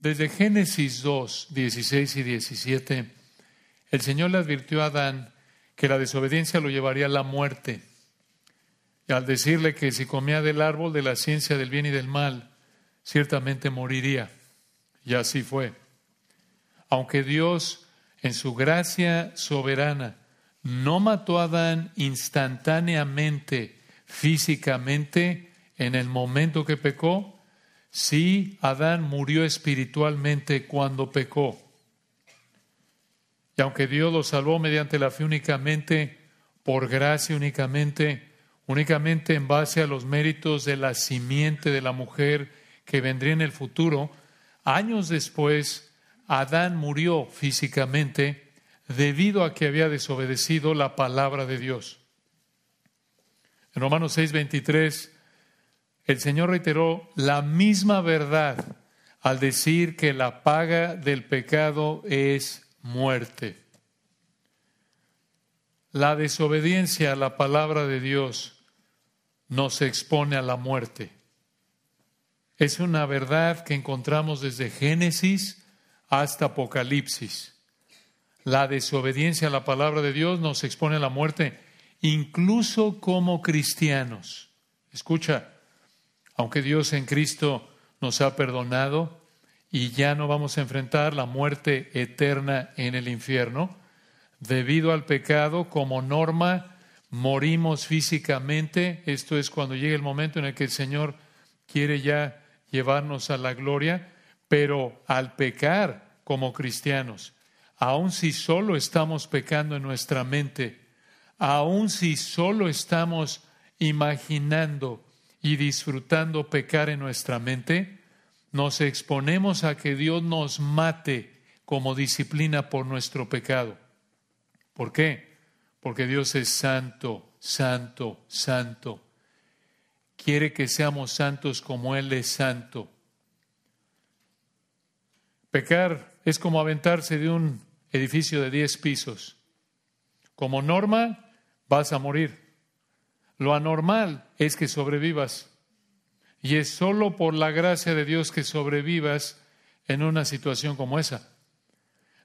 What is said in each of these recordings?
Desde Génesis 2, 16 y 17, el Señor le advirtió a Adán que la desobediencia lo llevaría a la muerte. Y al decirle que si comía del árbol de la ciencia del bien y del mal, ciertamente moriría. Y así fue. Aunque Dios, en su gracia soberana, no mató a Adán instantáneamente, físicamente, en el momento que pecó, sí, Adán murió espiritualmente cuando pecó. Y aunque Dios lo salvó mediante la fe únicamente, por gracia únicamente, únicamente en base a los méritos de la simiente de la mujer que vendría en el futuro, años después, Adán murió físicamente debido a que había desobedecido la palabra de Dios. En Romanos 6:23, el Señor reiteró la misma verdad al decir que la paga del pecado es muerte. La desobediencia a la palabra de Dios nos expone a la muerte. Es una verdad que encontramos desde Génesis hasta Apocalipsis. La desobediencia a la palabra de Dios nos expone a la muerte, incluso como cristianos. Escucha, aunque Dios en Cristo nos ha perdonado y ya no vamos a enfrentar la muerte eterna en el infierno, debido al pecado como norma, morimos físicamente. Esto es cuando llega el momento en el que el Señor quiere ya llevarnos a la gloria, pero al pecar como cristianos, aun si solo estamos pecando en nuestra mente, aun si solo estamos imaginando y disfrutando pecar en nuestra mente, nos exponemos a que Dios nos mate como disciplina por nuestro pecado. ¿Por qué? Porque Dios es santo, santo, santo. Quiere que seamos santos como Él es santo. Pecar es como aventarse de un edificio de 10 pisos. Como norma, vas a morir. Lo anormal es que sobrevivas. Y es solo por la gracia de Dios que sobrevivas en una situación como esa.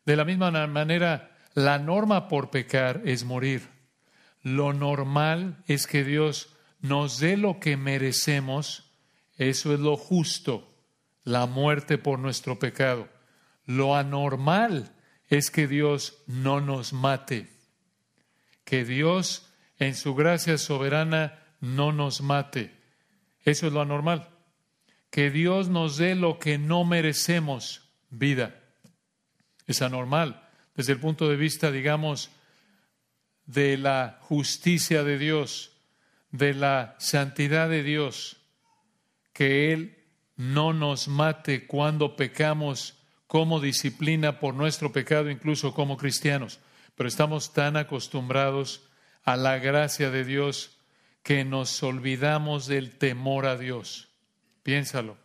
De la misma manera, la norma por pecar es morir. Lo normal es que Dios nos dé lo que merecemos. Eso es lo justo, la muerte por nuestro pecado. Lo anormal es que Dios no nos mate, que Dios en su gracia soberana no nos mate. Eso es lo anormal. Que Dios nos dé lo que no merecemos, vida. Es anormal desde el punto de vista, digamos, de la justicia de Dios, de la santidad de Dios, que Él no nos mate cuando pecamos como disciplina por nuestro pecado, incluso como cristianos. Pero estamos tan acostumbrados a la gracia de Dios que nos olvidamos del temor a Dios. Piénsalo.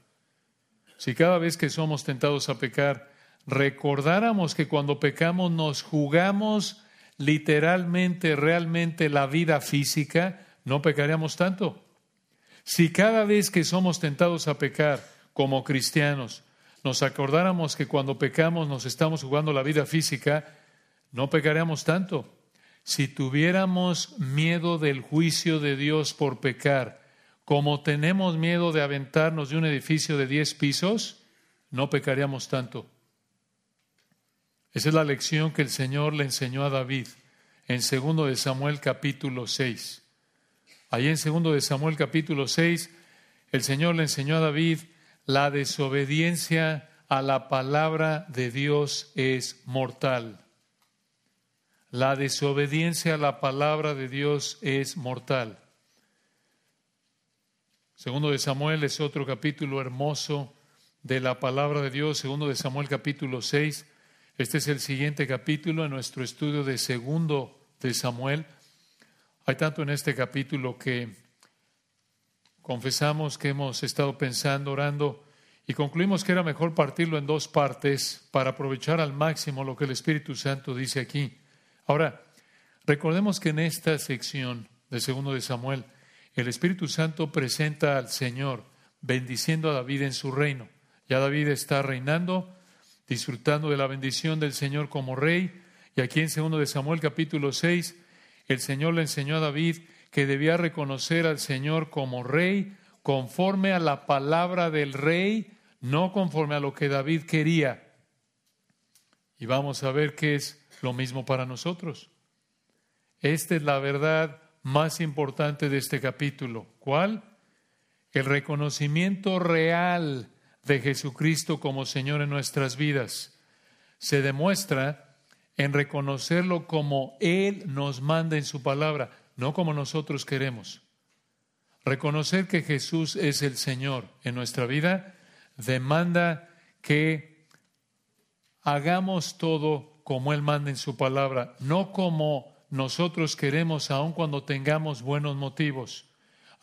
Si cada vez que somos tentados a pecar, recordáramos que cuando pecamos nos jugamos literalmente, realmente la vida física, no pecaríamos tanto. Si cada vez que somos tentados a pecar como cristianos, nos acordáramos que cuando pecamos nos estamos jugando la vida física, no pecaríamos tanto. Si tuviéramos miedo del juicio de Dios por pecar, como tenemos miedo de aventarnos de un edificio de diez pisos, no pecaríamos tanto. Esa es la lección que el Señor le enseñó a David en 2 de Samuel capítulo 6. Allí en 2 de Samuel capítulo 6, el Señor le enseñó a David la desobediencia a la palabra de Dios es mortal. La desobediencia a la palabra de Dios es mortal. Segundo de Samuel es otro capítulo hermoso de la palabra de Dios, segundo de Samuel capítulo 6. Este es el siguiente capítulo en nuestro estudio de segundo de Samuel. Hay tanto en este capítulo que confesamos que hemos estado pensando, orando, y concluimos que era mejor partirlo en dos partes para aprovechar al máximo lo que el Espíritu Santo dice aquí. Ahora, recordemos que en esta sección de segundo de Samuel, el Espíritu Santo presenta al Señor bendiciendo a David en su reino. Ya David está reinando, disfrutando de la bendición del Señor como rey. Y aquí en 2 de Samuel capítulo 6, el Señor le enseñó a David que debía reconocer al Señor como rey conforme a la palabra del rey, no conforme a lo que David quería. Y vamos a ver qué es lo mismo para nosotros. Esta es la verdad más importante de este capítulo. ¿Cuál? El reconocimiento real de Jesucristo como Señor en nuestras vidas se demuestra en reconocerlo como Él nos manda en su palabra, no como nosotros queremos. Reconocer que Jesús es el Señor en nuestra vida demanda que hagamos todo como Él manda en su palabra, no como nosotros queremos, aun cuando tengamos buenos motivos,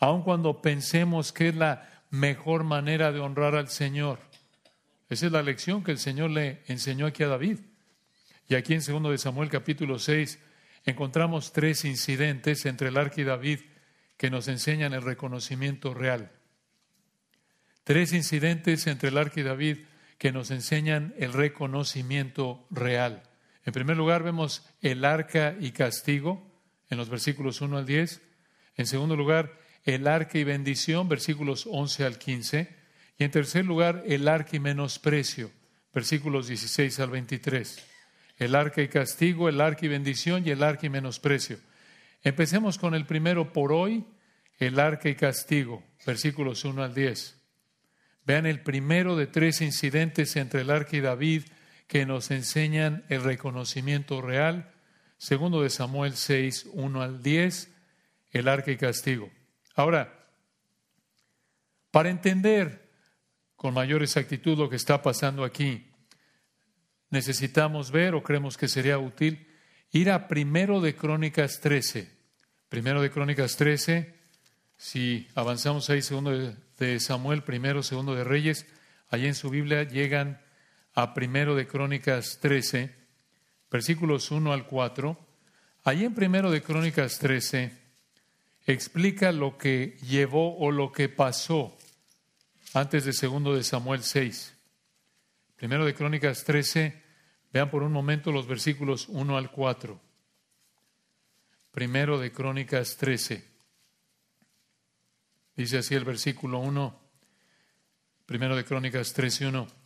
aun cuando pensemos que es la mejor manera de honrar al Señor. Esa es la lección que el Señor le enseñó aquí a David. Y aquí en 2 de Samuel capítulo 6 encontramos tres incidentes entre el arca y David que nos enseñan el reconocimiento real. Tres incidentes entre el arca y David que nos enseñan el reconocimiento real. En primer lugar, vemos el arca y castigo en los versículos 1 al 10. En segundo lugar, el arca y bendición, versículos 11 al 15. Y en tercer lugar, el arca y menosprecio, versículos 16 al 23. El arca y castigo, el arca y bendición y el arca y menosprecio. Empecemos con el primero por hoy, el arca y castigo, versículos 1 al 10. Vean el primero de tres incidentes entre el arca y David que nos enseñan el reconocimiento real. Segundo de Samuel 6, 1 al 10, el arca y castigo. Ahora, para entender con mayor exactitud lo que está pasando aquí, necesitamos ver, o creemos que sería útil, ir a primero de Crónicas 13. Primero de Crónicas 13, si avanzamos ahí, segundo de Samuel, primero, segundo de Reyes, allí en su Biblia llegan a primero de Crónicas 13, versículos 1 al 4. Allí en primero de Crónicas 13 explica lo que llevó o lo que pasó antes de segundo de Samuel 6. Primero de Crónicas 13, vean por un momento los versículos 1 al 4. Primero de Crónicas 13. Dice así el versículo 1, primero de Crónicas 13, 1.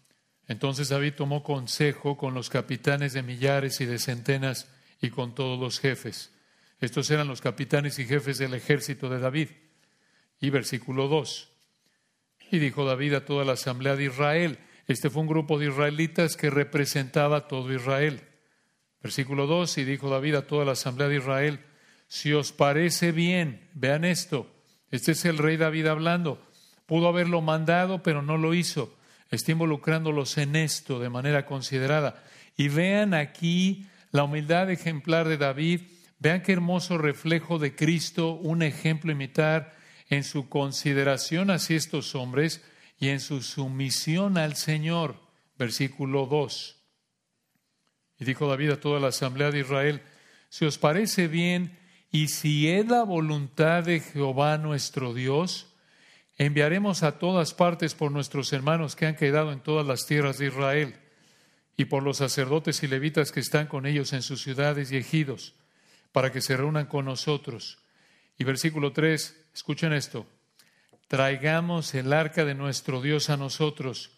Entonces David tomó consejo con los capitanes de millares y de centenas y con todos los jefes. Estos eran los capitanes y jefes del ejército de David. Y versículo 2. Y dijo David a toda la asamblea de Israel. Este fue un grupo de israelitas que representaba a todo Israel. Versículo 2. Y dijo David a toda la asamblea de Israel, si os parece bien, vean esto, este es el rey David hablando. Pudo haberlo mandado, pero no lo hizo. Está involucrándolos en esto de manera considerada. Y vean aquí la humildad ejemplar de David. Vean qué hermoso reflejo de Cristo, un ejemplo imitar en su consideración hacia estos hombres y en su sumisión al Señor. Versículo 2. Y dijo David a toda la asamblea de Israel, si os parece bien y si es la voluntad de Jehová nuestro Dios, enviaremos a todas partes por nuestros hermanos que han quedado en todas las tierras de Israel y por los sacerdotes y levitas que están con ellos en sus ciudades y ejidos, para que se reúnan con nosotros. Y versículo 3, escuchen esto, traigamos el arca de nuestro Dios a nosotros,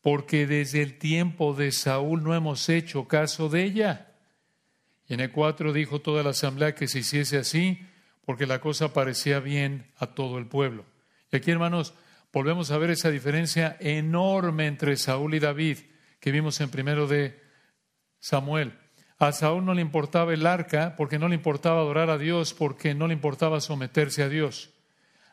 porque desde el tiempo de Saúl no hemos hecho caso de ella. Y en el 4 dijo toda la asamblea que se hiciese así, porque la cosa parecía bien a todo el pueblo. Y aquí, hermanos, volvemos a ver esa diferencia enorme entre Saúl y David que vimos en primero de Samuel. A Saúl no le importaba el arca porque no le importaba adorar a Dios, porque no le importaba someterse a Dios.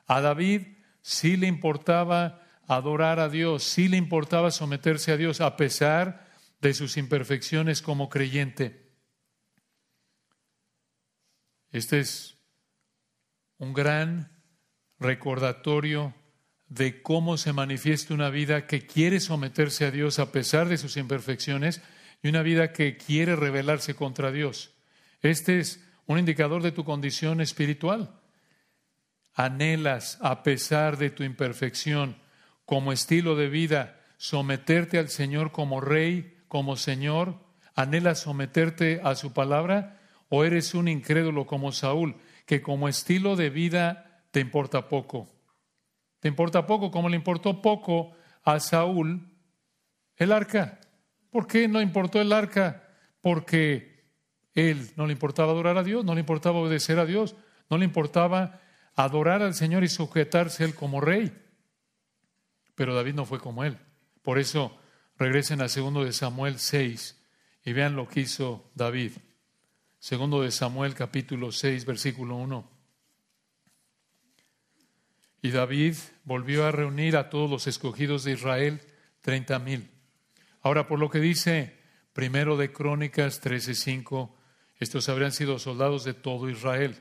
A David sí le importaba adorar a Dios, sí le importaba someterse a Dios a pesar de sus imperfecciones como creyente. Este es un gran recordatorio de cómo se manifiesta una vida que quiere someterse a Dios a pesar de sus imperfecciones y una vida que quiere rebelarse contra Dios. Este es un indicador de tu condición espiritual. Anhelas, a pesar de tu imperfección, como estilo de vida, someterte al Señor como rey, como Señor? ¿Anhelas someterte a su palabra? ¿O eres un incrédulo como Saúl, que como estilo de vida te importa poco? Te importa poco, como le importó poco a Saúl el arca. ¿Por qué no importó el arca? Porque él no le importaba adorar a Dios, no le importaba obedecer a Dios, no le importaba adorar al Señor y sujetarse él como rey. Pero David no fue como él. Por eso regresen a segundo de Samuel 6 y vean lo que hizo David. Segundo de Samuel capítulo 6 versículo 1. Y David volvió a reunir a todos los escogidos de Israel, treinta mil. Ahora, por lo que dice primero de Crónicas 13:5, estos habrían sido soldados de todo Israel.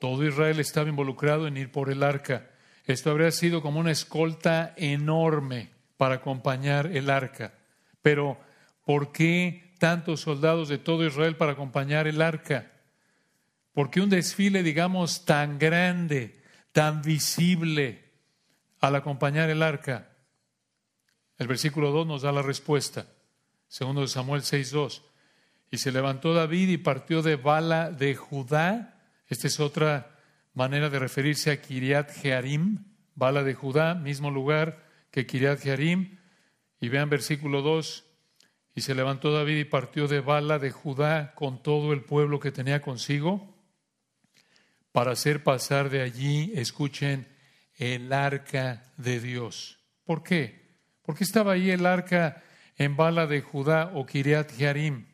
Todo Israel estaba involucrado en ir por el arca. Esto habría sido como una escolta enorme para acompañar el arca. Pero, ¿por qué tantos soldados de todo Israel para acompañar el arca? ¿Por qué un desfile, digamos, tan grande? Tan visible al acompañar el arca? El versículo 2 nos da la respuesta. Segundo de Samuel 6.2. Y se levantó David y partió de Bala de Judá. Esta es otra manera de referirse a Kiriat Jearim, Bala de Judá, mismo lugar que Kiriat Jearim. Y vean versículo 2. Y se levantó David y partió de Bala de Judá con todo el pueblo que tenía consigo para hacer pasar de allí, escuchen, el arca de Dios. ¿Por qué? Porque estaba ahí el arca en Bala de Judá o Kiriat Jearim.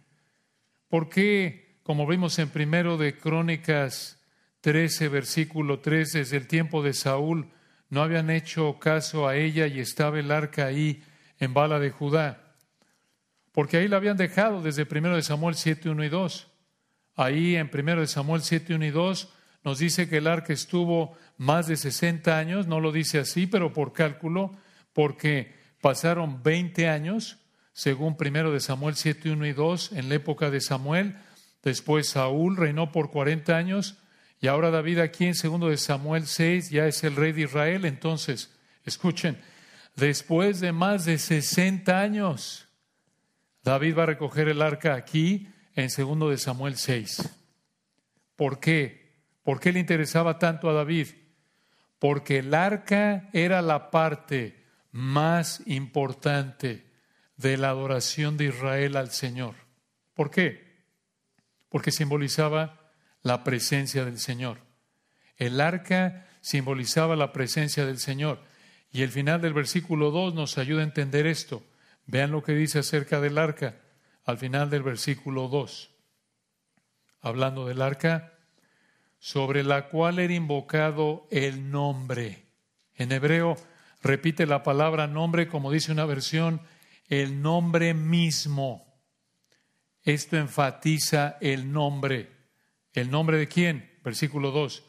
¿Por qué, como vimos en primero de Crónicas 13, versículo 3, desde el tiempo de Saúl, no habían hecho caso a ella y estaba el arca ahí en Bala de Judá? Porque ahí la habían dejado desde primero de Samuel 7, 1 y 2. Ahí en primero de Samuel 7, 1 y 2 nos dice que el arca estuvo más de 60 años, no lo dice así, pero por cálculo, porque pasaron 20 años, según primero de Samuel 7, 1 y 2, en la época de Samuel. Después Saúl reinó por 40 años y ahora David aquí en segundo de Samuel 6 ya es el rey de Israel. Entonces, escuchen, después de más de 60 años, David va a recoger el arca aquí en segundo de Samuel 6. ¿Por qué? ¿Por qué le interesaba tanto a David? Porque el arca era la parte más importante de la adoración de Israel al Señor. ¿Por qué? Porque simbolizaba la presencia del Señor. El arca simbolizaba la presencia del Señor. Y el final del versículo 2 nos ayuda a entender esto. Vean lo que dice acerca del arca al final del versículo 2. Hablando del arca, sobre la cual era invocado el nombre. En hebreo repite la palabra nombre como dice una versión, el nombre mismo. Esto enfatiza el nombre. ¿El nombre de quién? Versículo 2.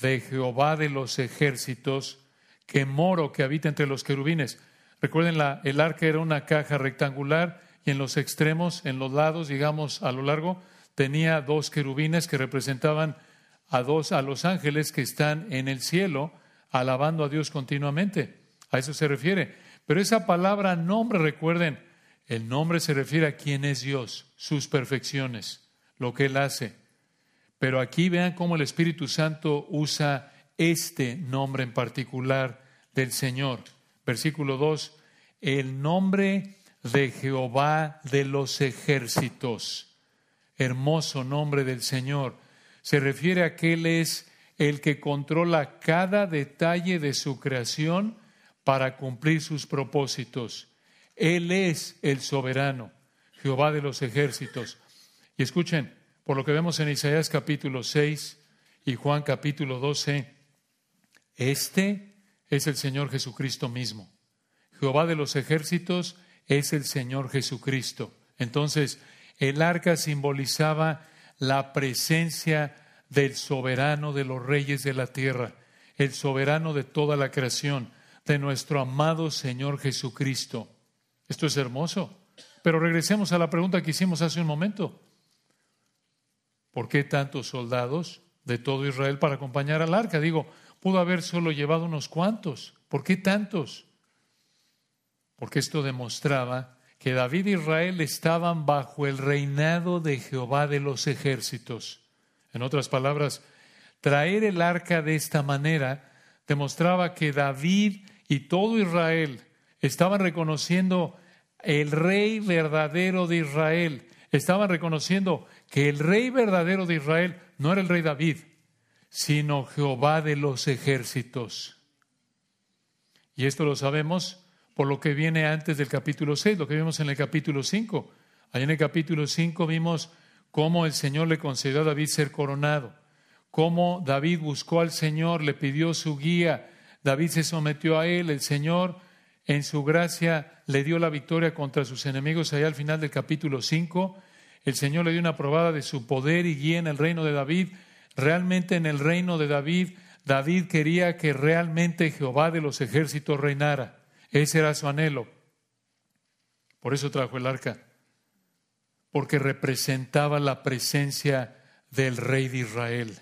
De Jehová de los ejércitos, que moro que habita entre los querubines. Recuerden, la, el arca era una caja rectangular y en los extremos, en los lados, digamos, a lo largo, tenía dos querubines que representaban a dos, a los ángeles que están en el cielo alabando a Dios continuamente. A eso se refiere. Pero esa palabra nombre, recuerden, el nombre se refiere a quién es Dios, sus perfecciones, lo que Él hace. Pero aquí vean cómo el Espíritu Santo usa este nombre en particular del Señor. Versículo 2, el nombre de Jehová de los ejércitos. Hermoso nombre del Señor se refiere a que Él es el que controla cada detalle de su creación para cumplir sus propósitos. Él es el soberano, Jehová de los ejércitos. Y escuchen, por lo que vemos en Isaías capítulo 6 y Juan capítulo 12, este es el Señor Jesucristo mismo. Jehová de los ejércitos es el Señor Jesucristo. Entonces, el arca simbolizaba la presencia del soberano de los reyes de la tierra, el soberano de toda la creación, de nuestro amado Señor Jesucristo. Esto es hermoso. Pero regresemos a la pregunta que hicimos hace un momento. ¿Por qué tantos soldados de todo Israel para acompañar al arca? Digo, pudo haber solo llevado unos cuantos. ¿Por qué tantos? porque esto demostraba que David e Israel estaban bajo el reinado de Jehová de los ejércitos. En otras palabras, traer el arca de esta manera demostraba que David y todo Israel estaban reconociendo el rey verdadero de Israel, estaban reconociendo que el rey verdadero de Israel no era el rey David, sino Jehová de los ejércitos. Y esto lo sabemos por lo que viene antes del capítulo 6, lo que vimos en el capítulo 5. Allí en el capítulo 5 vimos cómo el Señor le concedió a David ser coronado, cómo David buscó al Señor, le pidió su guía, David se sometió a él, el Señor en su gracia le dio la victoria contra sus enemigos allá al final del capítulo 5. El Señor le dio una probada de su poder y guía en el reino de David. Realmente en el reino de David, David quería que realmente Jehová de los ejércitos reinara. Ese era su anhelo. Por eso trajo el arca, porque representaba la presencia del rey de Israel.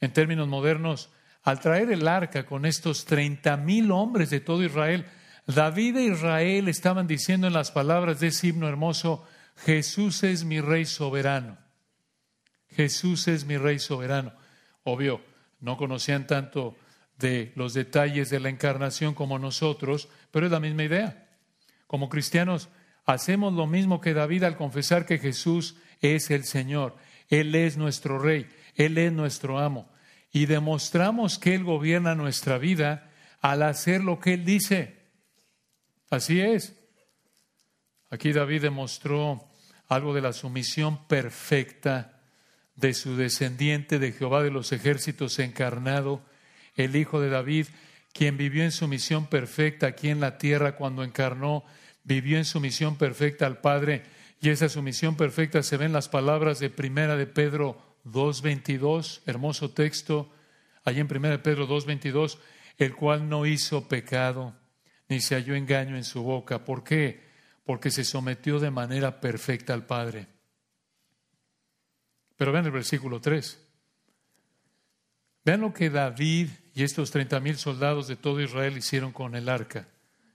En términos modernos, al traer el arca con estos treinta mil hombres de todo Israel, David e Israel estaban diciendo en las palabras de ese himno hermoso, Jesús es mi rey soberano. Jesús es mi rey soberano. Obvio, no conocían tanto de los detalles de la encarnación como nosotros, pero es la misma idea. Como cristianos, hacemos lo mismo que David al confesar que Jesús es el Señor, Él es nuestro Rey, Él es nuestro amo, y demostramos que Él gobierna nuestra vida al hacer lo que Él dice. Así es. Aquí David demostró algo de la sumisión perfecta de su descendiente de Jehová de los ejércitos encarnado el Hijo de David, quien vivió en su misión perfecta aquí en la tierra cuando encarnó, vivió en su misión perfecta al Padre, y esa sumisión perfecta se ve en las palabras de Primera de Pedro 2.22, hermoso texto, allí en Primera de Pedro 2.22, el cual no hizo pecado, ni se halló engaño en su boca. ¿Por qué? Porque se sometió de manera perfecta al Padre. Pero vean el versículo 3. Vean lo que David y estos treinta mil soldados de todo Israel hicieron con el arca.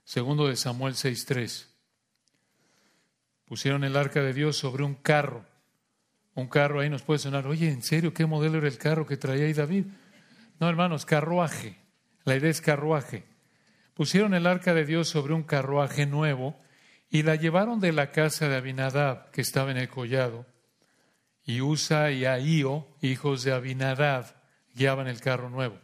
Segundo de Samuel 6.3. Pusieron el arca de Dios sobre un carro. Un carro ahí nos puede sonar, oye, ¿en serio qué modelo era el carro que traía ahí David? No, hermanos, carruaje. La idea es carruaje. Pusieron el arca de Dios sobre un carruaje nuevo y la llevaron de la casa de Abinadab, que estaba en el collado. Y Usa y Ahío, hijos de Abinadab, guiaban el carro nuevo.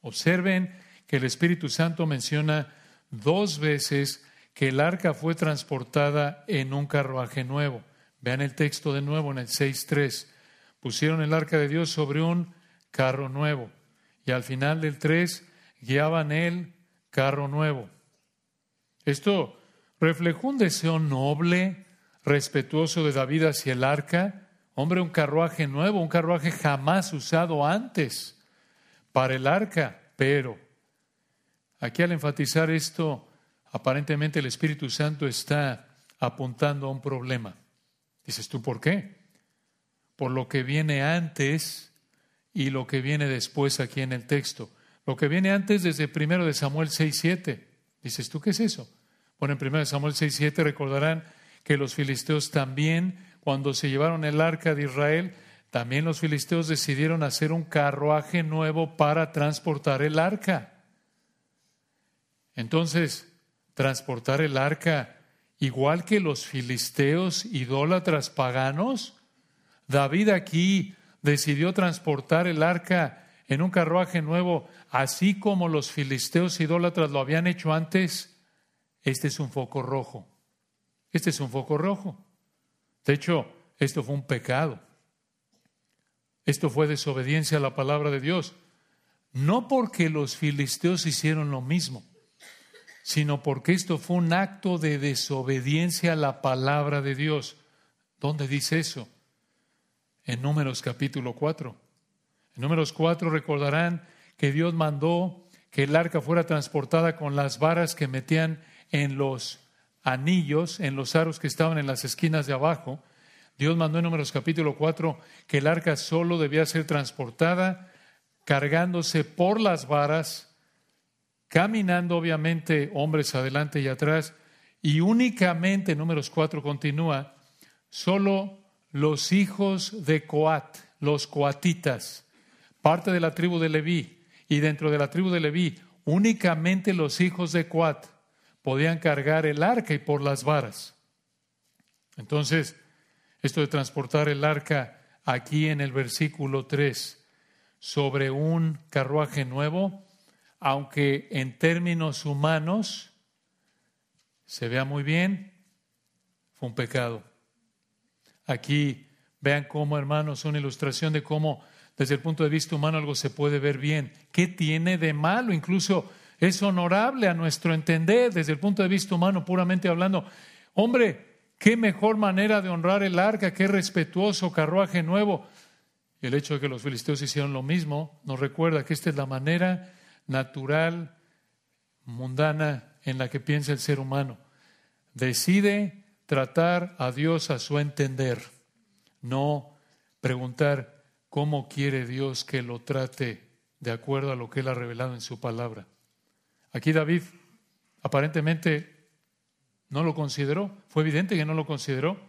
Observen que el Espíritu Santo menciona dos veces que el arca fue transportada en un carruaje nuevo. Vean el texto de nuevo en el 6.3. Pusieron el arca de Dios sobre un carro nuevo. Y al final del 3 guiaban el carro nuevo. Esto reflejó un deseo noble, respetuoso de David hacia el arca. Hombre, un carruaje nuevo, un carruaje jamás usado antes para el arca, pero aquí al enfatizar esto, aparentemente el Espíritu Santo está apuntando a un problema. Dices tú, ¿por qué? Por lo que viene antes y lo que viene después aquí en el texto. Lo que viene antes desde primero de Samuel 6.7. Dices tú, ¿qué es eso? Bueno, en primero de Samuel 6.7 recordarán que los filisteos también, cuando se llevaron el arca de Israel, también los filisteos decidieron hacer un carruaje nuevo para transportar el arca. Entonces, transportar el arca igual que los filisteos idólatras paganos, David aquí decidió transportar el arca en un carruaje nuevo, así como los filisteos idólatras lo habían hecho antes. Este es un foco rojo. Este es un foco rojo. De hecho, esto fue un pecado. Esto fue desobediencia a la palabra de Dios. No porque los filisteos hicieron lo mismo, sino porque esto fue un acto de desobediencia a la palabra de Dios. ¿Dónde dice eso? En Números capítulo 4. En Números 4 recordarán que Dios mandó que el arca fuera transportada con las varas que metían en los anillos, en los aros que estaban en las esquinas de abajo, Dios mandó en Números capítulo 4 que el arca solo debía ser transportada cargándose por las varas caminando obviamente hombres adelante y atrás, y únicamente, números 4 continúa, solo los hijos de Coat, los coatitas, parte de la tribu de Leví, y dentro de la tribu de Leví, únicamente los hijos de Coat podían cargar el arca y por las varas. Entonces, esto de transportar el arca aquí en el versículo 3 sobre un carruaje nuevo, aunque en términos humanos se vea muy bien, fue un pecado. Aquí vean cómo, hermanos, una ilustración de cómo desde el punto de vista humano algo se puede ver bien. ¿Qué tiene de malo? Incluso es honorable a nuestro entender desde el punto de vista humano, puramente hablando. Hombre, qué mejor manera de honrar el arca, qué respetuoso carruaje nuevo. Y el hecho de que los filisteos hicieron lo mismo nos recuerda que esta es la manera natural, mundana en la que piensa el ser humano. Decide tratar a Dios a su entender, no preguntar cómo quiere Dios que lo trate de acuerdo a lo que Él ha revelado en su palabra. Aquí David aparentemente no lo consideró, fue evidente que no lo consideró,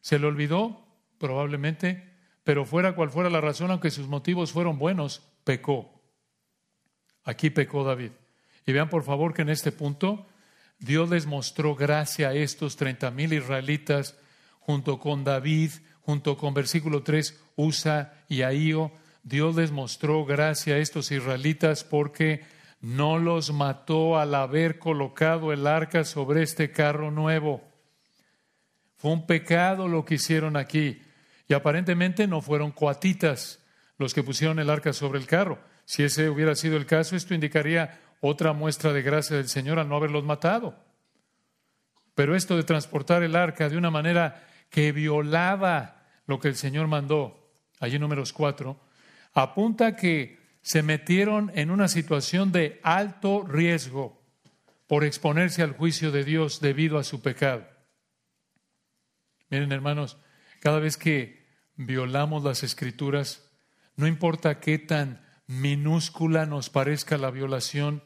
se le olvidó probablemente, pero fuera cual fuera la razón, aunque sus motivos fueron buenos, pecó. Aquí pecó David. Y vean por favor que en este punto Dios les mostró gracia a estos treinta mil israelitas junto con David, junto con versículo 3, Usa y Ahío. Dios les mostró gracia a estos israelitas porque no los mató al haber colocado el arca sobre este carro nuevo. Fue un pecado lo que hicieron aquí. Y aparentemente no fueron coatitas los que pusieron el arca sobre el carro. Si ese hubiera sido el caso, esto indicaría otra muestra de gracia del Señor al no haberlos matado. Pero esto de transportar el arca de una manera que violaba lo que el Señor mandó, allí números cuatro, apunta que se metieron en una situación de alto riesgo por exponerse al juicio de Dios debido a su pecado. Miren, hermanos, cada vez que violamos las escrituras, no importa qué tan minúscula nos parezca la violación,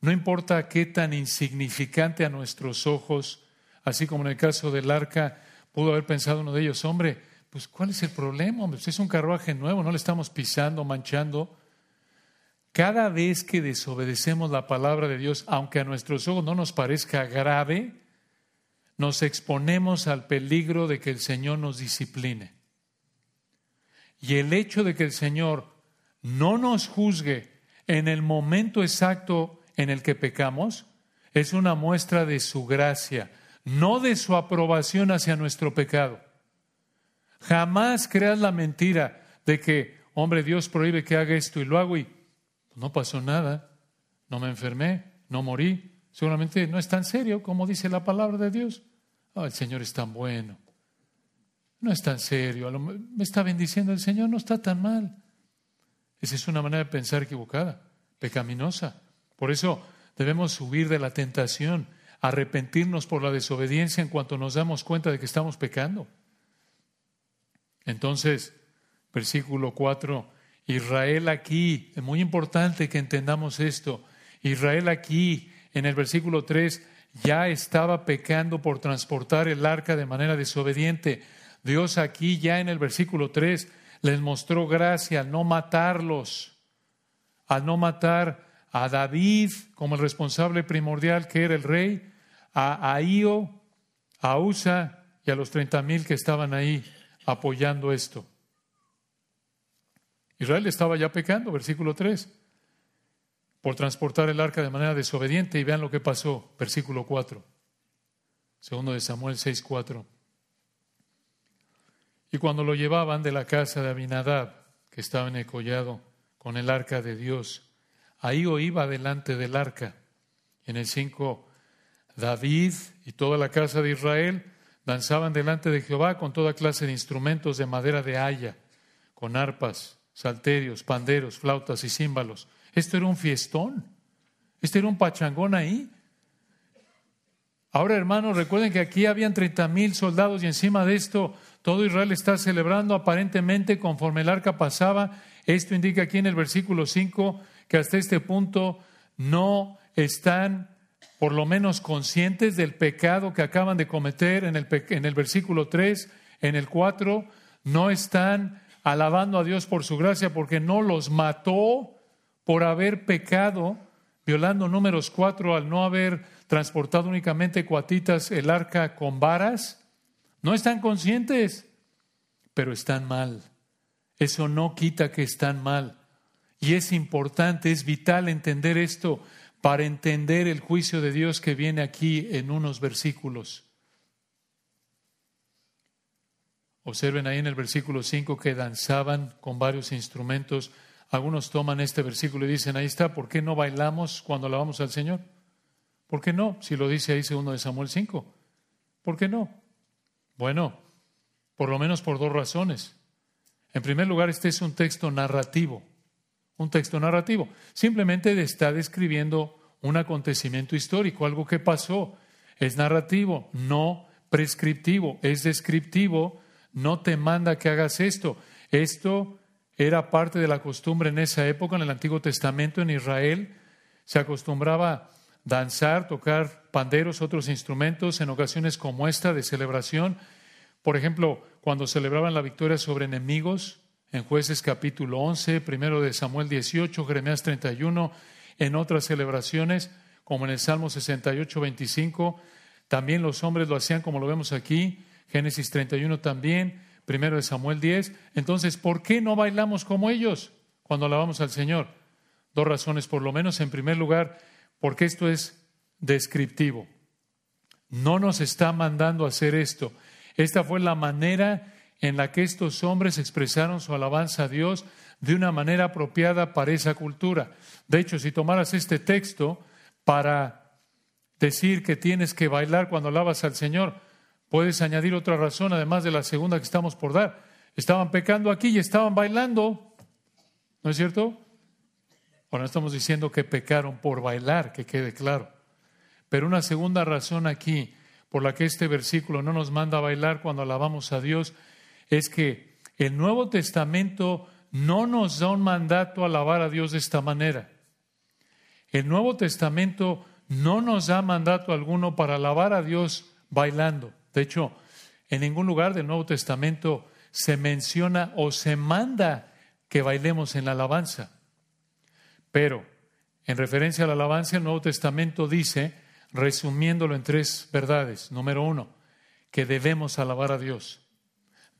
no importa qué tan insignificante a nuestros ojos, así como en el caso del arca, pudo haber pensado uno de ellos, hombre, pues ¿cuál es el problema? Hombre? Pues, es un carruaje nuevo, no le estamos pisando, manchando. Cada vez que desobedecemos la palabra de Dios, aunque a nuestros ojos no nos parezca grave, nos exponemos al peligro de que el Señor nos discipline. Y el hecho de que el Señor no nos juzgue en el momento exacto en el que pecamos es una muestra de su gracia, no de su aprobación hacia nuestro pecado. Jamás creas la mentira de que, hombre, Dios prohíbe que haga esto y lo hago y no pasó nada, no me enfermé, no morí. Seguramente no es tan serio como dice la palabra de Dios. Oh, el Señor es tan bueno. No es tan serio. Me está bendiciendo el Señor, no está tan mal. Esa es una manera de pensar equivocada, pecaminosa. Por eso debemos huir de la tentación, arrepentirnos por la desobediencia en cuanto nos damos cuenta de que estamos pecando. Entonces, versículo 4, Israel aquí, es muy importante que entendamos esto, Israel aquí, en el versículo 3, ya estaba pecando por transportar el arca de manera desobediente. Dios aquí ya en el versículo 3 les mostró gracia al no matarlos, al no matar a David como el responsable primordial que era el rey, a Ahío, a Usa y a los treinta mil que estaban ahí apoyando esto. Israel estaba ya pecando, versículo 3, por transportar el arca de manera desobediente. Y vean lo que pasó, versículo 4, segundo de Samuel 6, 4. Y cuando lo llevaban de la casa de Abinadab, que estaba en el collado con el arca de Dios, ahí iba delante del arca. En el 5, David y toda la casa de Israel danzaban delante de Jehová con toda clase de instrumentos de madera de haya, con arpas, salterios, panderos, flautas y címbalos. Esto era un fiestón. Esto era un pachangón ahí. Ahora, hermanos, recuerden que aquí habían 30 mil soldados y encima de esto todo Israel está celebrando aparentemente conforme el arca pasaba. Esto indica aquí en el versículo 5 que hasta este punto no están por lo menos conscientes del pecado que acaban de cometer en el, en el versículo 3, en el 4, no están alabando a Dios por su gracia porque no los mató por haber pecado, violando números 4 al no haber transportado únicamente cuatitas el arca con varas. No están conscientes, pero están mal. Eso no quita que están mal. Y es importante, es vital entender esto para entender el juicio de Dios que viene aquí en unos versículos. Observen ahí en el versículo 5 que danzaban con varios instrumentos. Algunos toman este versículo y dicen, ahí está, ¿por qué no bailamos cuando alabamos al Señor? ¿Por qué no? Si lo dice ahí segundo de Samuel 5. ¿Por qué no? Bueno, por lo menos por dos razones. En primer lugar, este es un texto narrativo un texto narrativo. Simplemente está describiendo un acontecimiento histórico, algo que pasó. Es narrativo, no prescriptivo, es descriptivo, no te manda que hagas esto. Esto era parte de la costumbre en esa época, en el Antiguo Testamento, en Israel. Se acostumbraba danzar, tocar panderos, otros instrumentos en ocasiones como esta de celebración. Por ejemplo, cuando celebraban la victoria sobre enemigos, en jueces capítulo 11, primero de Samuel 18, Jeremías 31, en otras celebraciones, como en el Salmo 68, 25, también los hombres lo hacían como lo vemos aquí, Génesis 31 también, primero de Samuel 10. Entonces, ¿por qué no bailamos como ellos cuando alabamos al Señor? Dos razones, por lo menos. En primer lugar, porque esto es descriptivo. No nos está mandando a hacer esto. Esta fue la manera en la que estos hombres expresaron su alabanza a Dios de una manera apropiada para esa cultura. De hecho, si tomaras este texto para decir que tienes que bailar cuando alabas al Señor, puedes añadir otra razón, además de la segunda que estamos por dar. Estaban pecando aquí y estaban bailando. ¿No es cierto? Bueno, estamos diciendo que pecaron por bailar, que quede claro. Pero una segunda razón aquí por la que este versículo no nos manda a bailar cuando alabamos a Dios es que el Nuevo Testamento no nos da un mandato a alabar a Dios de esta manera. El Nuevo Testamento no nos da mandato alguno para alabar a Dios bailando. De hecho, en ningún lugar del Nuevo Testamento se menciona o se manda que bailemos en la alabanza. Pero, en referencia a la alabanza, el Nuevo Testamento dice, resumiéndolo en tres verdades. Número uno, que debemos alabar a Dios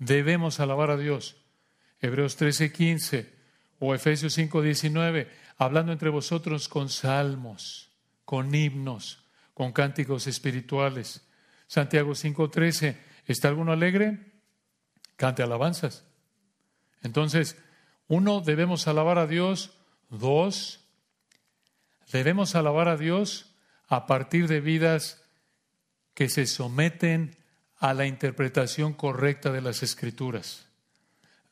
debemos alabar a Dios. Hebreos 13:15 o Efesios 5:19, hablando entre vosotros con salmos, con himnos, con cánticos espirituales. Santiago 5:13, ¿está alguno alegre? Cante alabanzas. Entonces, uno, debemos alabar a Dios. Dos, debemos alabar a Dios a partir de vidas que se someten a la interpretación correcta de las escrituras.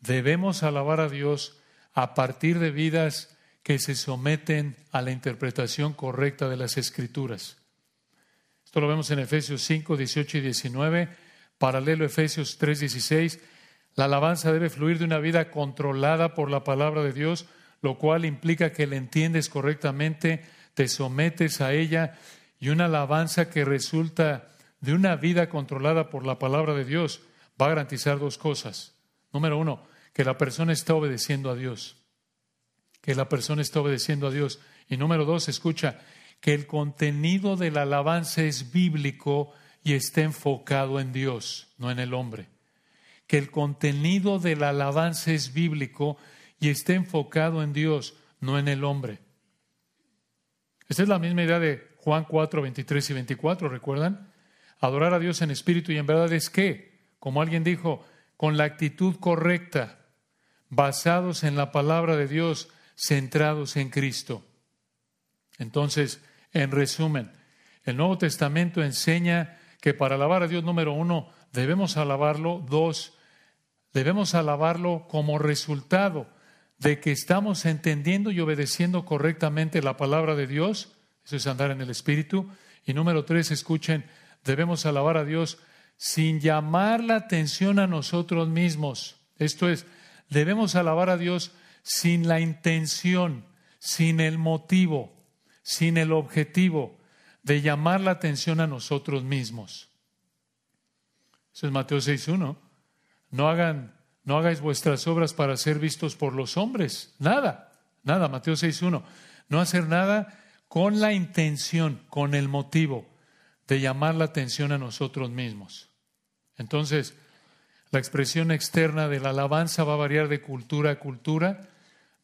Debemos alabar a Dios a partir de vidas que se someten a la interpretación correcta de las escrituras. Esto lo vemos en Efesios 5, 18 y 19, paralelo a Efesios 3, 16. La alabanza debe fluir de una vida controlada por la palabra de Dios, lo cual implica que la entiendes correctamente, te sometes a ella y una alabanza que resulta de una vida controlada por la palabra de Dios va a garantizar dos cosas. Número uno, que la persona está obedeciendo a Dios. Que la persona está obedeciendo a Dios. Y número dos, escucha, que el contenido de la alabanza es bíblico y está enfocado en Dios, no en el hombre. Que el contenido de la alabanza es bíblico y está enfocado en Dios, no en el hombre. Esta es la misma idea de Juan 4, 23 y 24, ¿recuerdan? Adorar a Dios en espíritu y en verdad es que, como alguien dijo, con la actitud correcta, basados en la palabra de Dios, centrados en Cristo. Entonces, en resumen, el Nuevo Testamento enseña que para alabar a Dios, número uno, debemos alabarlo. Dos, debemos alabarlo como resultado de que estamos entendiendo y obedeciendo correctamente la palabra de Dios. Eso es andar en el Espíritu. Y número tres, escuchen, debemos alabar a Dios sin llamar la atención a nosotros mismos. Esto es, debemos alabar a Dios sin la intención, sin el motivo, sin el objetivo de llamar la atención a nosotros mismos. Eso es Mateo 6.1. No hagan, no hagáis vuestras obras para ser vistos por los hombres. Nada, nada, Mateo 6.1. No hacer nada con la intención, con el motivo de llamar la atención a nosotros mismos. Entonces, la expresión externa de la alabanza va a variar de cultura a cultura,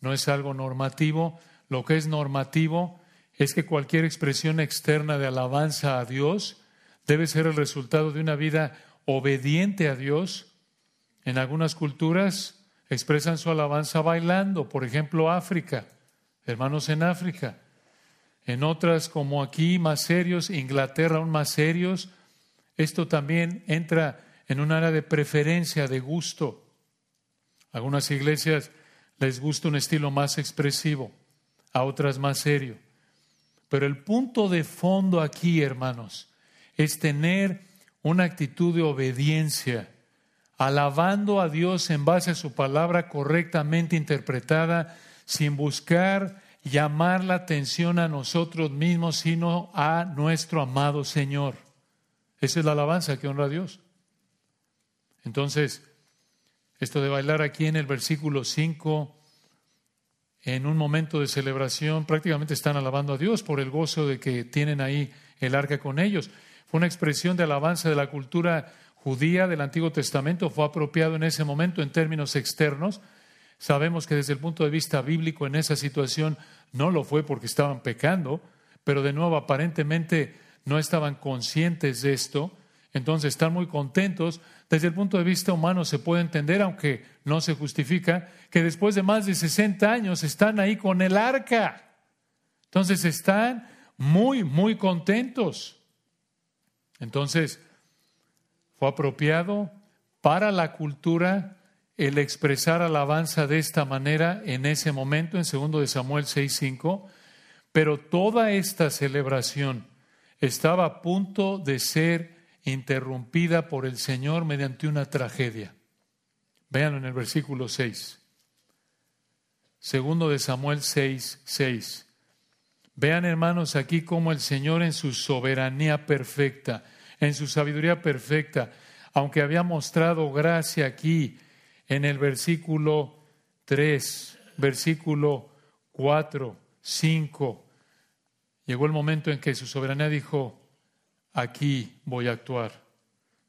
no es algo normativo. Lo que es normativo es que cualquier expresión externa de alabanza a Dios debe ser el resultado de una vida obediente a Dios. En algunas culturas expresan su alabanza bailando, por ejemplo, África, hermanos en África. En otras, como aquí, más serios, Inglaterra aún más serios, esto también entra en un área de preferencia, de gusto. Algunas iglesias les gusta un estilo más expresivo, a otras más serio. Pero el punto de fondo aquí, hermanos, es tener una actitud de obediencia, alabando a Dios en base a su palabra correctamente interpretada, sin buscar llamar la atención a nosotros mismos, sino a nuestro amado Señor. Esa es la alabanza que honra a Dios. Entonces, esto de bailar aquí en el versículo 5, en un momento de celebración, prácticamente están alabando a Dios por el gozo de que tienen ahí el arca con ellos. Fue una expresión de alabanza de la cultura judía del Antiguo Testamento, fue apropiado en ese momento en términos externos. Sabemos que desde el punto de vista bíblico en esa situación no lo fue porque estaban pecando, pero de nuevo aparentemente no estaban conscientes de esto. Entonces están muy contentos. Desde el punto de vista humano se puede entender, aunque no se justifica, que después de más de 60 años están ahí con el arca. Entonces están muy, muy contentos. Entonces, fue apropiado para la cultura el expresar alabanza de esta manera en ese momento, en 2 de Samuel 6.5, pero toda esta celebración estaba a punto de ser interrumpida por el Señor mediante una tragedia. Vean en el versículo 6. Segundo de Samuel 6, 6. Vean, hermanos, aquí cómo el Señor en su soberanía perfecta, en su sabiduría perfecta, aunque había mostrado gracia aquí en el versículo 3, versículo 4, 5, llegó el momento en que su soberanía dijo, aquí voy a actuar.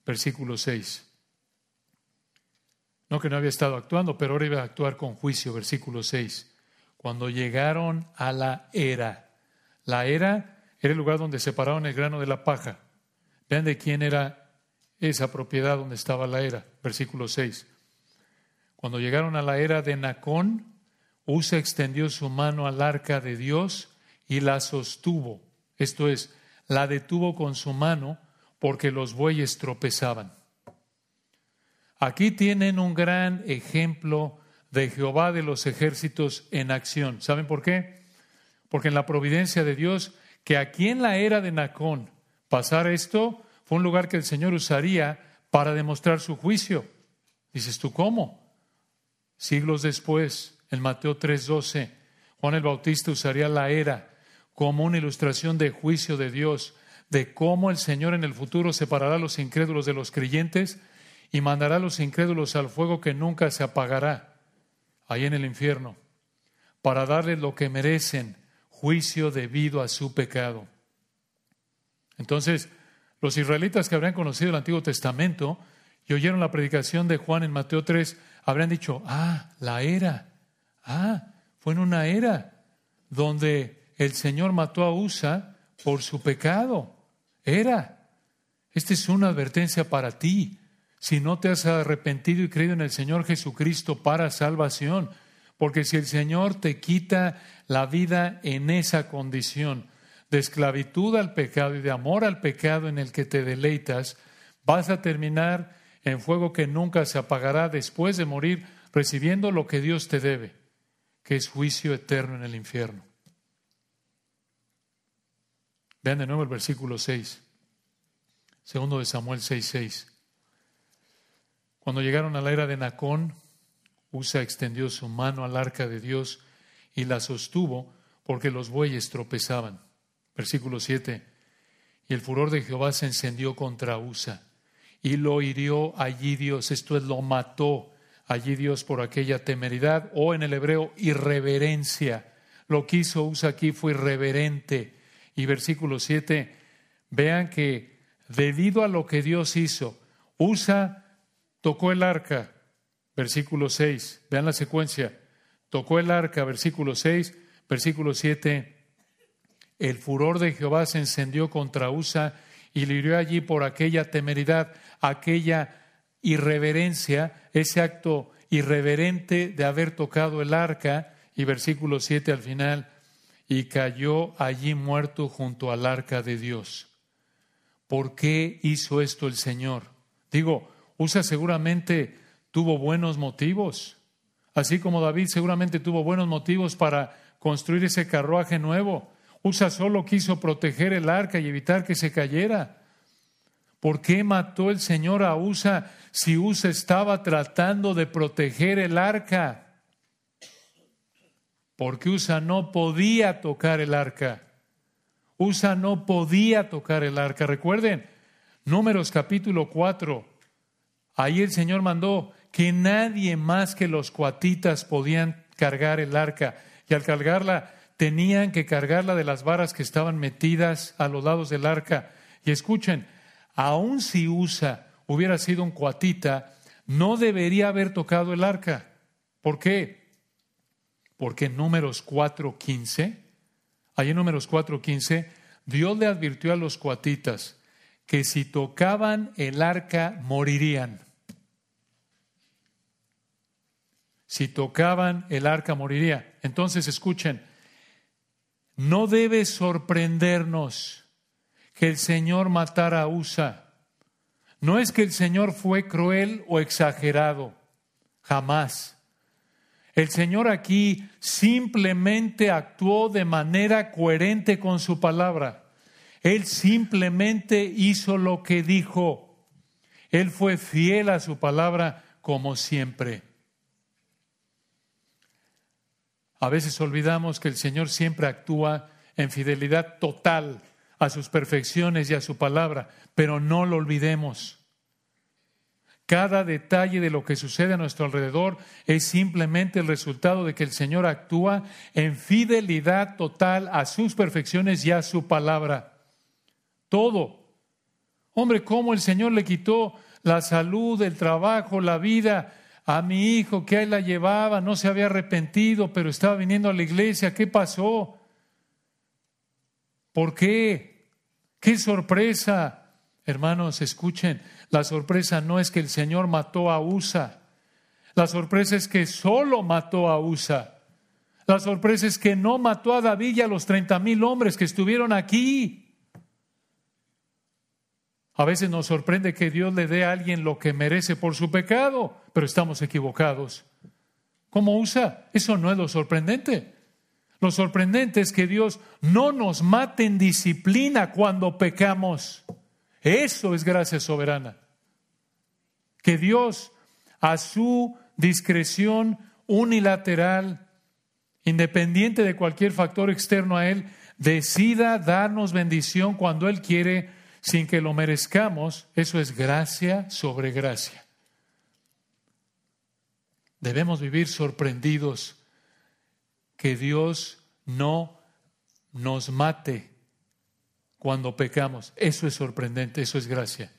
Versículo 6. No que no había estado actuando, pero ahora iba a actuar con juicio. Versículo 6. Cuando llegaron a la era. La era era el lugar donde separaron el grano de la paja. Vean de quién era esa propiedad donde estaba la era. Versículo 6. Cuando llegaron a la era de Nacón, Usa extendió su mano al arca de Dios y la sostuvo. Esto es, la detuvo con su mano porque los bueyes tropezaban. Aquí tienen un gran ejemplo de Jehová de los ejércitos en acción. ¿Saben por qué? Porque en la providencia de Dios, que aquí en la era de Nacón pasar esto, fue un lugar que el Señor usaría para demostrar su juicio. Dices tú, ¿cómo? Siglos después, en Mateo 3:12, Juan el Bautista usaría la era como una ilustración de juicio de Dios, de cómo el Señor en el futuro separará a los incrédulos de los creyentes y mandará a los incrédulos al fuego que nunca se apagará, ahí en el infierno, para darles lo que merecen, juicio debido a su pecado. Entonces, los israelitas que habrían conocido el Antiguo Testamento y oyeron la predicación de Juan en Mateo 3, habrían dicho, ah, la era, ah, fue en una era donde el Señor mató a Usa por su pecado. Era. Esta es una advertencia para ti. Si no te has arrepentido y creído en el Señor Jesucristo para salvación, porque si el Señor te quita la vida en esa condición de esclavitud al pecado y de amor al pecado en el que te deleitas, vas a terminar en fuego que nunca se apagará después de morir recibiendo lo que Dios te debe, que es juicio eterno en el infierno. Vean de nuevo el versículo 6. Segundo de Samuel 6, 6. Cuando llegaron a la era de Nacón, Usa extendió su mano al arca de Dios y la sostuvo porque los bueyes tropezaban. Versículo 7. Y el furor de Jehová se encendió contra Usa y lo hirió allí Dios, esto es, lo mató allí Dios por aquella temeridad o en el hebreo irreverencia. Lo que hizo Usa aquí fue irreverente. Y versículo 7, vean que debido a lo que Dios hizo, Usa tocó el arca, versículo 6, vean la secuencia, tocó el arca, versículo 6, versículo 7, el furor de Jehová se encendió contra Usa y le hirió allí por aquella temeridad, aquella irreverencia, ese acto irreverente de haber tocado el arca, y versículo 7 al final, y cayó allí muerto junto al arca de Dios. ¿Por qué hizo esto el Señor? Digo, Usa seguramente tuvo buenos motivos, así como David seguramente tuvo buenos motivos para construir ese carruaje nuevo. Usa solo quiso proteger el arca y evitar que se cayera. ¿Por qué mató el Señor a Usa si Usa estaba tratando de proteger el arca? Porque Usa no podía tocar el arca. Usa no podía tocar el arca. Recuerden, Números capítulo 4. Ahí el Señor mandó que nadie más que los cuatitas podían cargar el arca. Y al cargarla, tenían que cargarla de las varas que estaban metidas a los lados del arca. Y escuchen, aun si Usa hubiera sido un cuatita, no debería haber tocado el arca. ¿Por qué? Porque en números 4.15, ahí en números 4.15, Dios le advirtió a los cuatitas que si tocaban el arca morirían. Si tocaban el arca moriría. Entonces escuchen, no debe sorprendernos que el Señor matara a Usa. No es que el Señor fue cruel o exagerado, jamás. El Señor aquí simplemente actuó de manera coherente con su palabra. Él simplemente hizo lo que dijo. Él fue fiel a su palabra como siempre. A veces olvidamos que el Señor siempre actúa en fidelidad total a sus perfecciones y a su palabra, pero no lo olvidemos. Cada detalle de lo que sucede a nuestro alrededor es simplemente el resultado de que el Señor actúa en fidelidad total a sus perfecciones y a su palabra. Todo. Hombre, ¿cómo el Señor le quitó la salud, el trabajo, la vida a mi hijo que ahí la llevaba, no se había arrepentido, pero estaba viniendo a la iglesia? ¿Qué pasó? ¿Por qué? ¡Qué sorpresa! Hermanos, escuchen, la sorpresa no es que el Señor mató a Usa. La sorpresa es que solo mató a Usa. La sorpresa es que no mató a David y a los treinta mil hombres que estuvieron aquí. A veces nos sorprende que Dios le dé a alguien lo que merece por su pecado, pero estamos equivocados. ¿Cómo usa? Eso no es lo sorprendente. Lo sorprendente es que Dios no nos mate en disciplina cuando pecamos. Eso es gracia soberana. Que Dios, a su discreción unilateral, independiente de cualquier factor externo a Él, decida darnos bendición cuando Él quiere sin que lo merezcamos. Eso es gracia sobre gracia. Debemos vivir sorprendidos que Dios no nos mate cuando pecamos. Eso es sorprendente, eso es gracia.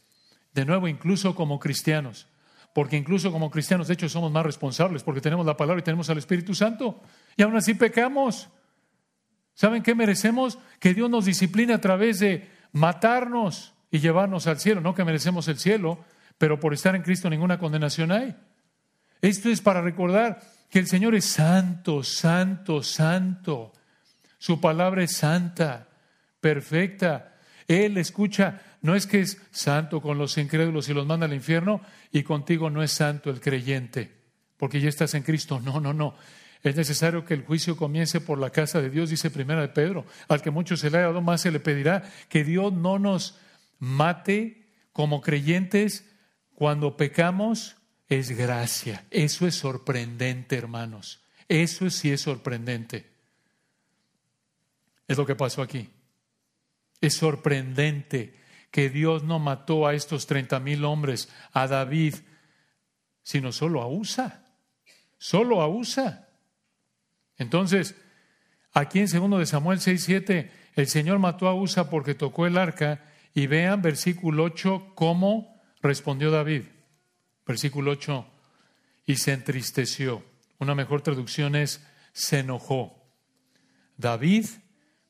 De nuevo, incluso como cristianos, porque incluso como cristianos, de hecho, somos más responsables porque tenemos la palabra y tenemos al Espíritu Santo, y aún así pecamos. ¿Saben qué merecemos? Que Dios nos discipline a través de matarnos y llevarnos al cielo. No que merecemos el cielo, pero por estar en Cristo ninguna condenación hay. Esto es para recordar que el Señor es santo, santo, santo. Su palabra es santa, perfecta. Él escucha, no es que es santo con los incrédulos y los manda al infierno y contigo no es santo el creyente, porque ya estás en Cristo. No, no, no. Es necesario que el juicio comience por la casa de Dios, dice primera de Pedro. Al que mucho se le haya dado, más se le pedirá que Dios no nos mate como creyentes cuando pecamos es gracia. Eso es sorprendente, hermanos. Eso sí es sorprendente. Es lo que pasó aquí. Es sorprendente que Dios no mató a estos treinta mil hombres, a David, sino solo a Usa. Solo a Usa. Entonces, aquí en segundo de Samuel 6, 7, el Señor mató a Usa porque tocó el arca y vean versículo 8 cómo respondió David. Versículo 8, y se entristeció. Una mejor traducción es se enojó. David,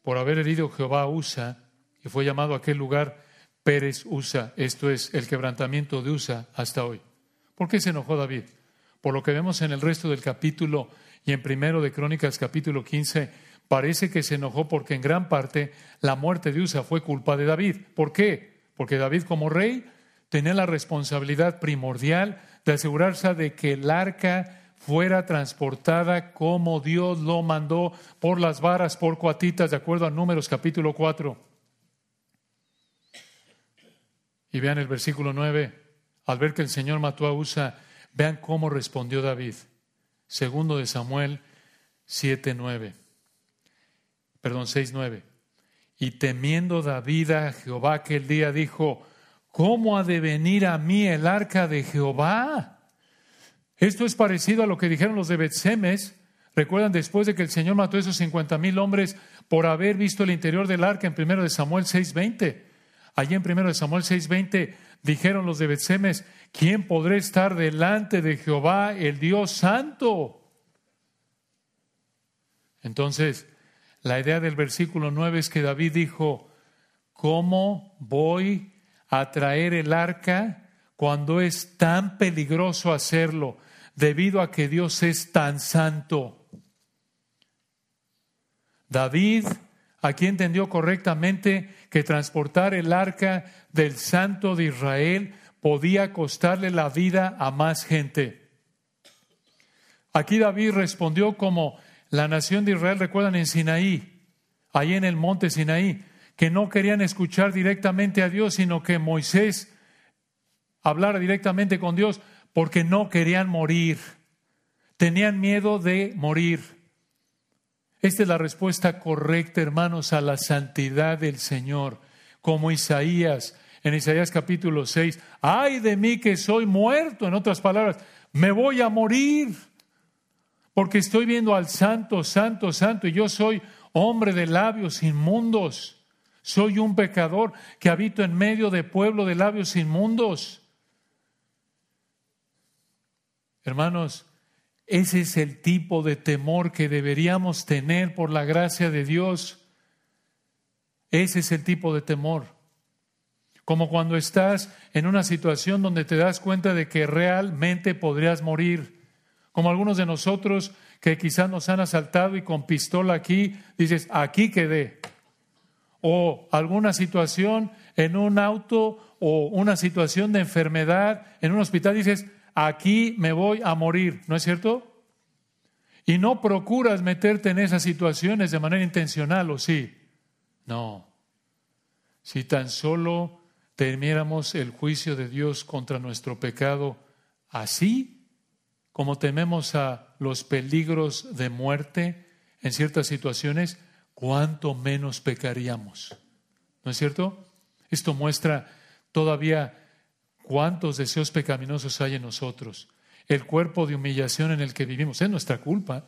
por haber herido Jehová a Usa, y fue llamado aquel lugar Pérez Usa, esto es el quebrantamiento de Usa hasta hoy. ¿Por qué se enojó David? Por lo que vemos en el resto del capítulo y en primero de Crónicas capítulo 15, parece que se enojó porque en gran parte la muerte de Usa fue culpa de David. ¿Por qué? Porque David como rey tenía la responsabilidad primordial de asegurarse de que el arca fuera transportada como Dios lo mandó por las varas, por cuatitas, de acuerdo a Números capítulo 4. Y vean el versículo 9, al ver que el Señor mató a Usa, vean cómo respondió David. Segundo de Samuel 7, 9. Perdón, 6, 9. Y temiendo David a Jehová aquel día dijo, ¿cómo ha de venir a mí el arca de Jehová? Esto es parecido a lo que dijeron los de Betsemes. Recuerdan después de que el Señor mató a esos cincuenta mil hombres por haber visto el interior del arca en 1 de Samuel 6:20. Allí en 1 de Samuel 6:20 dijeron los de Betsemes, ¿quién podrá estar delante de Jehová, el Dios santo? Entonces, la idea del versículo 9 es que David dijo, ¿cómo voy a traer el arca cuando es tan peligroso hacerlo? debido a que Dios es tan santo. David aquí entendió correctamente que transportar el arca del santo de Israel podía costarle la vida a más gente. Aquí David respondió como la nación de Israel, recuerdan en Sinaí, ahí en el monte Sinaí, que no querían escuchar directamente a Dios, sino que Moisés hablara directamente con Dios porque no querían morir, tenían miedo de morir. Esta es la respuesta correcta, hermanos, a la santidad del Señor, como Isaías, en Isaías capítulo 6, ay de mí que soy muerto, en otras palabras, me voy a morir, porque estoy viendo al santo, santo, santo, y yo soy hombre de labios inmundos, soy un pecador que habito en medio de pueblo de labios inmundos. Hermanos, ese es el tipo de temor que deberíamos tener por la gracia de Dios. Ese es el tipo de temor. Como cuando estás en una situación donde te das cuenta de que realmente podrías morir. Como algunos de nosotros que quizás nos han asaltado y con pistola aquí, dices, aquí quedé. O alguna situación en un auto o una situación de enfermedad en un hospital, dices, aquí me voy a morir, ¿no es cierto? Y no procuras meterte en esas situaciones de manera intencional, ¿o sí? No. Si tan solo temiéramos el juicio de Dios contra nuestro pecado, así como tememos a los peligros de muerte en ciertas situaciones, cuánto menos pecaríamos. ¿No es cierto? Esto muestra todavía cuántos deseos pecaminosos hay en nosotros. El cuerpo de humillación en el que vivimos es nuestra culpa.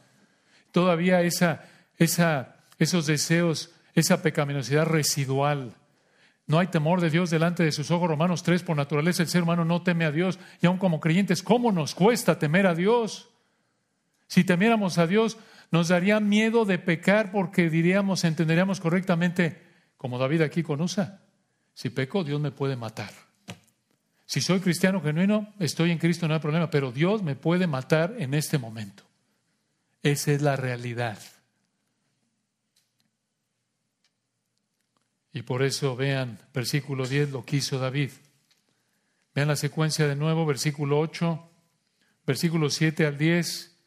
Todavía esa, esa, esos deseos, esa pecaminosidad residual. No hay temor de Dios delante de sus ojos. Romanos 3, por naturaleza el ser humano no teme a Dios. Y aun como creyentes, ¿cómo nos cuesta temer a Dios? Si temiéramos a Dios, nos daría miedo de pecar porque diríamos, entenderíamos correctamente, como David aquí con Usa, si peco, Dios me puede matar. Si soy cristiano genuino, estoy en Cristo, no hay problema, pero Dios me puede matar en este momento. Esa es la realidad. Y por eso vean, versículo 10, lo que hizo David. Vean la secuencia de nuevo, versículo 8, versículo 7 al 10,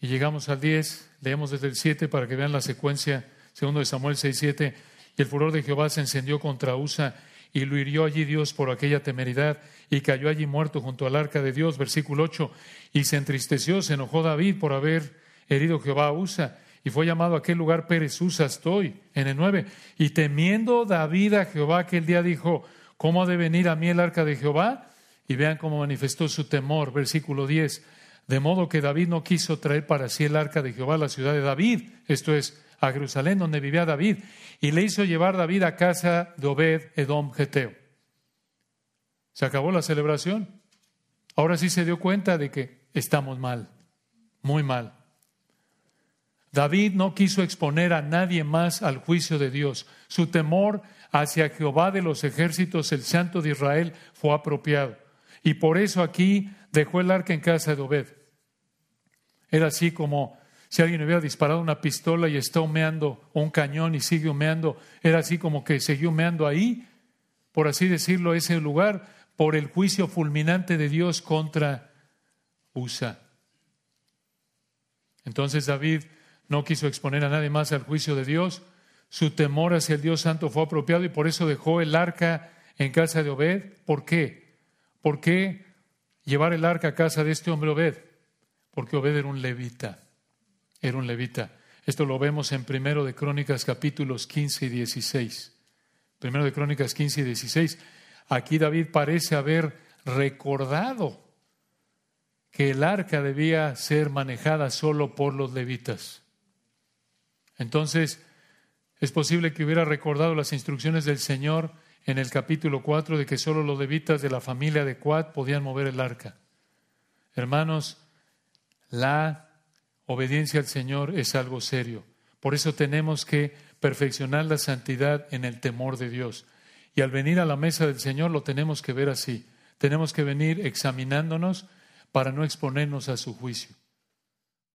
y llegamos al 10, leemos desde el 7 para que vean la secuencia, segundo de Samuel 6, 7, y el furor de Jehová se encendió contra Usa y lo hirió allí Dios por aquella temeridad y cayó allí muerto junto al arca de Dios, versículo 8, y se entristeció, se enojó David por haber herido Jehová a Usa y fue llamado a aquel lugar Pérez Usa estoy, en el 9. Y temiendo David a Jehová aquel día dijo, ¿cómo ha de venir a mí el arca de Jehová? Y vean cómo manifestó su temor, versículo 10. De modo que David no quiso traer para sí el arca de Jehová a la ciudad de David, esto es, a Jerusalén, donde vivía David, y le hizo llevar David a casa de Obed Edom Geteo. Se acabó la celebración. Ahora sí se dio cuenta de que estamos mal, muy mal. David no quiso exponer a nadie más al juicio de Dios. Su temor hacia Jehová de los ejércitos, el Santo de Israel, fue apropiado. Y por eso aquí dejó el arca en casa de Obed. Era así como si alguien hubiera disparado una pistola y está humeando un cañón y sigue humeando, era así como que siguió humeando ahí, por así decirlo, ese lugar, por el juicio fulminante de Dios contra Usa. Entonces David no quiso exponer a nadie más al juicio de Dios. Su temor hacia el Dios Santo fue apropiado y por eso dejó el arca en casa de Obed. ¿Por qué? ¿Por qué llevar el arca a casa de este hombre Obed? Porque Obed era un levita. Era un levita. Esto lo vemos en Primero de Crónicas capítulos 15 y 16. Primero de Crónicas 15 y 16. Aquí David parece haber recordado que el arca debía ser manejada solo por los levitas. Entonces, es posible que hubiera recordado las instrucciones del Señor en el capítulo 4 de que solo los levitas de la familia de Cuad podían mover el arca. Hermanos, la obediencia al Señor es algo serio. Por eso tenemos que perfeccionar la santidad en el temor de Dios. Y al venir a la mesa del Señor lo tenemos que ver así. Tenemos que venir examinándonos para no exponernos a su juicio.